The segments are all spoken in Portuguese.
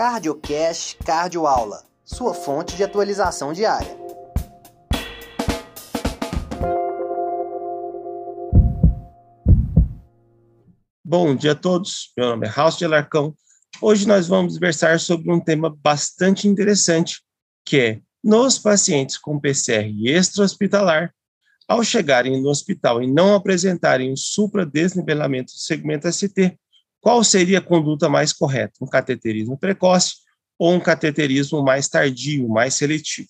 CardioCast Cardioaula, sua fonte de atualização diária. Bom dia a todos, meu nome é House de Alarcão. Hoje nós vamos versar sobre um tema bastante interessante, que é nos pacientes com PCR extra-hospitalar, ao chegarem no hospital e não apresentarem o supradesnivelamento do segmento ST, qual seria a conduta mais correta? Um cateterismo precoce ou um cateterismo mais tardio, mais seletivo?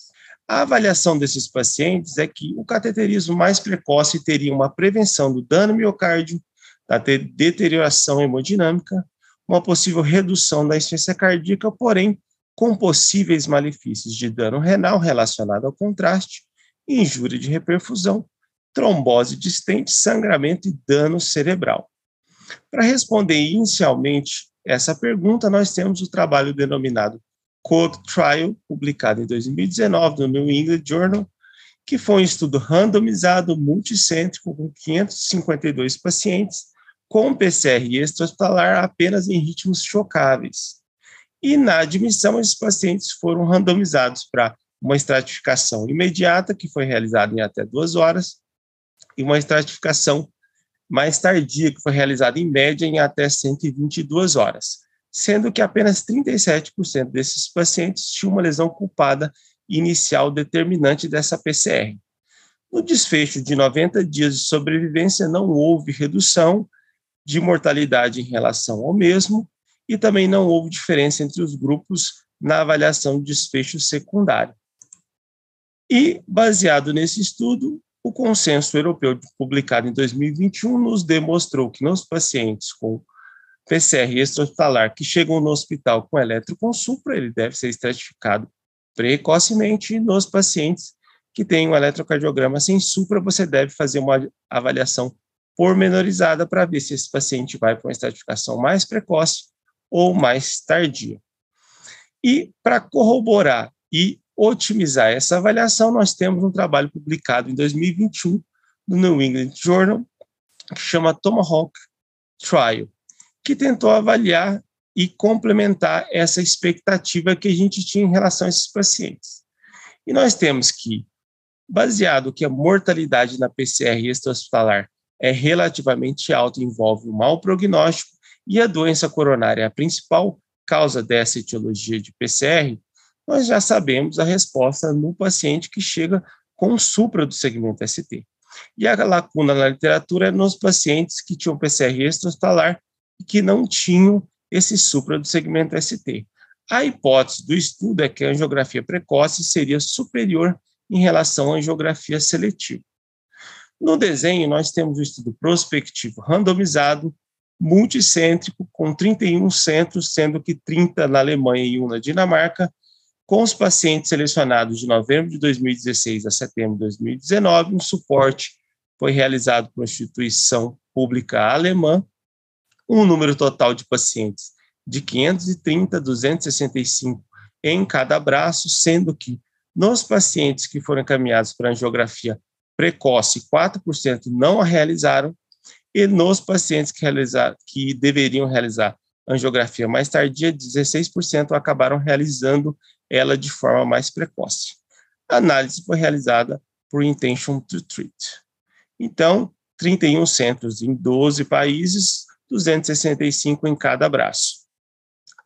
A avaliação desses pacientes é que o cateterismo mais precoce teria uma prevenção do dano miocárdio, da deterioração hemodinâmica, uma possível redução da insuficiência cardíaca, porém com possíveis malefícios de dano renal relacionado ao contraste, injúria de reperfusão, trombose distente, sangramento e dano cerebral. Para responder inicialmente essa pergunta, nós temos o trabalho denominado Code Trial, publicado em 2019 no New England Journal, que foi um estudo randomizado multicêntrico com 552 pacientes com PCR extra-hospitalar apenas em ritmos chocáveis. E na admissão, esses pacientes foram randomizados para uma estratificação imediata, que foi realizada em até duas horas, e uma estratificação mais tardia, que foi realizada em média em até 122 horas, sendo que apenas 37% desses pacientes tinham uma lesão culpada inicial determinante dessa PCR. No desfecho de 90 dias de sobrevivência, não houve redução de mortalidade em relação ao mesmo, e também não houve diferença entre os grupos na avaliação de desfecho secundário. E, baseado nesse estudo, o consenso europeu publicado em 2021 nos demonstrou que nos pacientes com PCR extra-hospitalar que chegam no hospital com eletroconsupra, ele deve ser estratificado precocemente, nos pacientes que têm um eletrocardiograma sem supra, você deve fazer uma avaliação pormenorizada para ver se esse paciente vai para uma estratificação mais precoce ou mais tardia. E para corroborar e otimizar essa avaliação, nós temos um trabalho publicado em 2021 no New England Journal, que chama Tomahawk Trial, que tentou avaliar e complementar essa expectativa que a gente tinha em relação a esses pacientes. E nós temos que, baseado que a mortalidade na PCR extra-hospitalar é relativamente alta, envolve um mau prognóstico, e a doença coronária é a principal causa dessa etiologia de PCR, nós já sabemos a resposta no paciente que chega com supra do segmento ST. E a lacuna na literatura é nos pacientes que tinham PCR extrahospitalar e que não tinham esse supra do segmento ST. A hipótese do estudo é que a angiografia precoce seria superior em relação à angiografia seletiva. No desenho, nós temos o estudo prospectivo randomizado, multicêntrico, com 31 centros, sendo que 30 na Alemanha e 1 na Dinamarca, com os pacientes selecionados de novembro de 2016 a setembro de 2019, um suporte foi realizado por uma instituição pública alemã, um número total de pacientes de 530, 265 em cada braço, sendo que nos pacientes que foram encaminhados para angiografia precoce, 4% não a realizaram, e nos pacientes que, realizar, que deveriam realizar angiografia mais tardia, 16% acabaram realizando ela de forma mais precoce. A análise foi realizada por Intention to Treat. Então, 31 centros em 12 países, 265 em cada braço.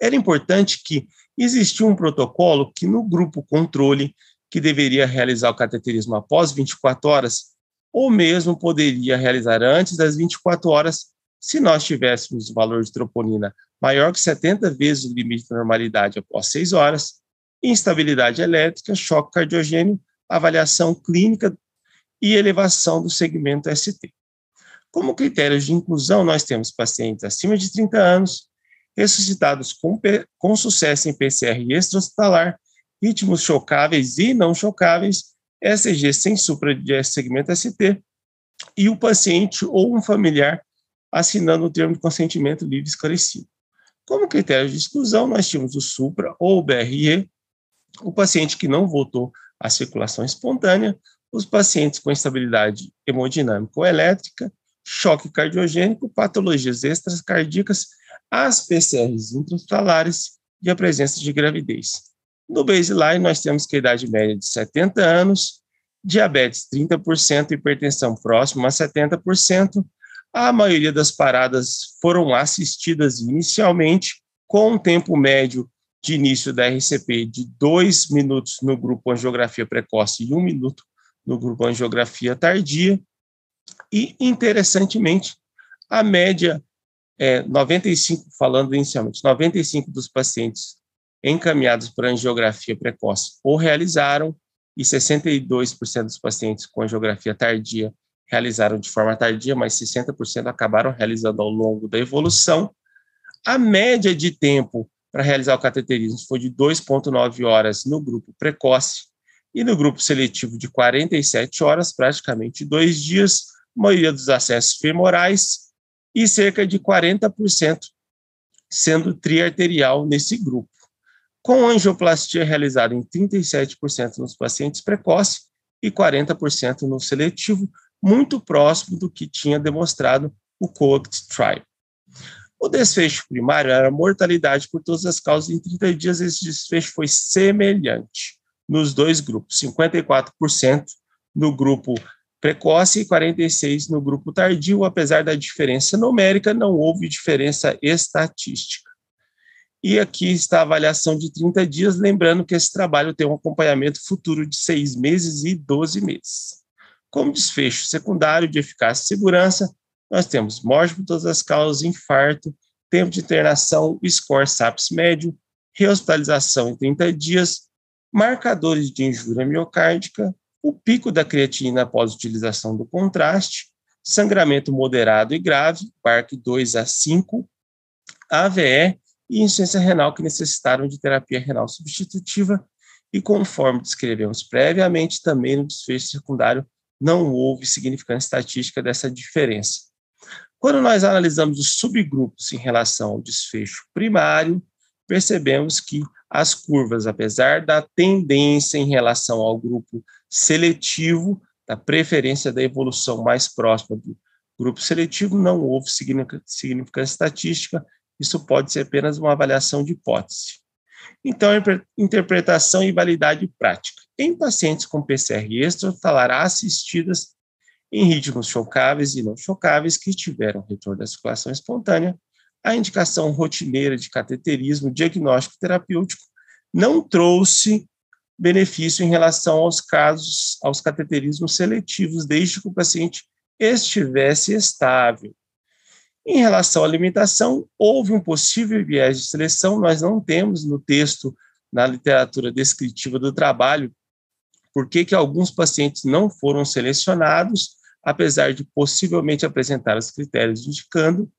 Era importante que existia um protocolo que no grupo controle, que deveria realizar o cateterismo após 24 horas, ou mesmo poderia realizar antes das 24 horas, se nós tivéssemos o valor de troponina maior que 70 vezes o limite da normalidade após 6 horas, instabilidade elétrica, choque cardiogênio, avaliação clínica e elevação do segmento ST. Como critérios de inclusão, nós temos pacientes acima de 30 anos, ressuscitados com, com sucesso em PCR extra-hospitalar, ritmos chocáveis e não chocáveis, ECG sem supra de segmento ST, e o paciente ou um familiar assinando o termo de consentimento livre esclarecido. Como critério de exclusão, nós tínhamos o supra ou o BRE, o paciente que não voltou à circulação espontânea, os pacientes com instabilidade hemodinâmica ou elétrica, choque cardiogênico, patologias extracardíacas, as PCRs intrahospitalares de a presença de gravidez. No baseline, nós temos que a idade média de 70 anos, diabetes 30%, hipertensão próxima a 70%. A maioria das paradas foram assistidas inicialmente, com um tempo médio de início da RCP de dois minutos no grupo angiografia precoce e um minuto no grupo angiografia tardia. E, interessantemente, a média é 95, falando inicialmente, 95 dos pacientes encaminhados para angiografia precoce ou realizaram, e 62% dos pacientes com angiografia tardia realizaram de forma tardia, mas 60% acabaram realizando ao longo da evolução. A média de tempo para realizar o cateterismo foi de 2,9 horas no grupo precoce e no grupo seletivo de 47 horas, praticamente dois dias, maioria dos acessos femorais e cerca de 40% sendo triarterial nesse grupo. Com angioplastia realizada em 37% nos pacientes precoces e 40% no seletivo, muito próximo do que tinha demonstrado o COACT Trial. O desfecho primário era mortalidade por todas as causas. Em 30 dias, esse desfecho foi semelhante nos dois grupos: 54% no grupo precoce e 46% no grupo tardio. Apesar da diferença numérica, não houve diferença estatística. E aqui está a avaliação de 30 dias, lembrando que esse trabalho tem um acompanhamento futuro de seis meses e 12 meses. Como desfecho secundário de eficácia e segurança, nós temos morte por todas as causas, infarto, tempo de internação, score SAPS médio, rehospitalização em 30 dias, marcadores de injúria miocárdica, o pico da creatina após utilização do contraste, sangramento moderado e grave, PARC 2 a 5, AVE e insuficiência renal que necessitaram de terapia renal substitutiva e conforme descrevemos previamente, também no desfecho secundário não houve significância estatística dessa diferença. Quando nós analisamos os subgrupos em relação ao desfecho primário, percebemos que as curvas, apesar da tendência em relação ao grupo seletivo, da preferência da evolução mais próxima do grupo seletivo, não houve significância estatística, isso pode ser apenas uma avaliação de hipótese. Então, interpretação e validade prática. Em pacientes com PCR extrahospitalar assistidas, em ritmos chocáveis e não chocáveis que tiveram retorno da circulação espontânea, a indicação rotineira de cateterismo diagnóstico terapêutico não trouxe benefício em relação aos casos, aos cateterismos seletivos, desde que o paciente estivesse estável. Em relação à limitação, houve um possível viés de seleção, nós não temos no texto, na literatura descritiva do trabalho, por que alguns pacientes não foram selecionados, apesar de possivelmente apresentar os critérios indicando,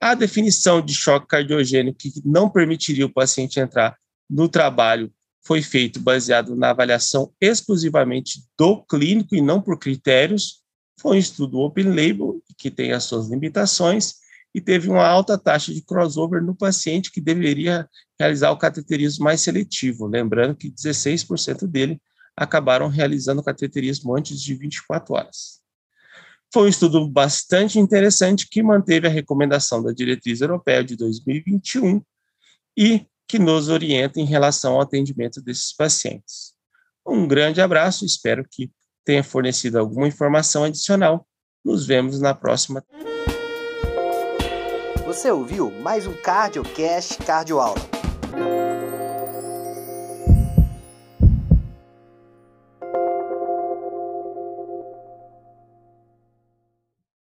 a definição de choque cardiogênico que não permitiria o paciente entrar no trabalho foi feito baseado na avaliação exclusivamente do clínico e não por critérios. Foi um estudo open label que tem as suas limitações e teve uma alta taxa de crossover no paciente que deveria realizar o cateterismo mais seletivo, lembrando que 16% dele acabaram realizando o cateterismo antes de 24 horas. Foi um estudo bastante interessante que manteve a recomendação da diretriz europeia de 2021 e que nos orienta em relação ao atendimento desses pacientes. Um grande abraço, espero que tenha fornecido alguma informação adicional. Nos vemos na próxima. Você ouviu mais um CardioCast Cardioaula.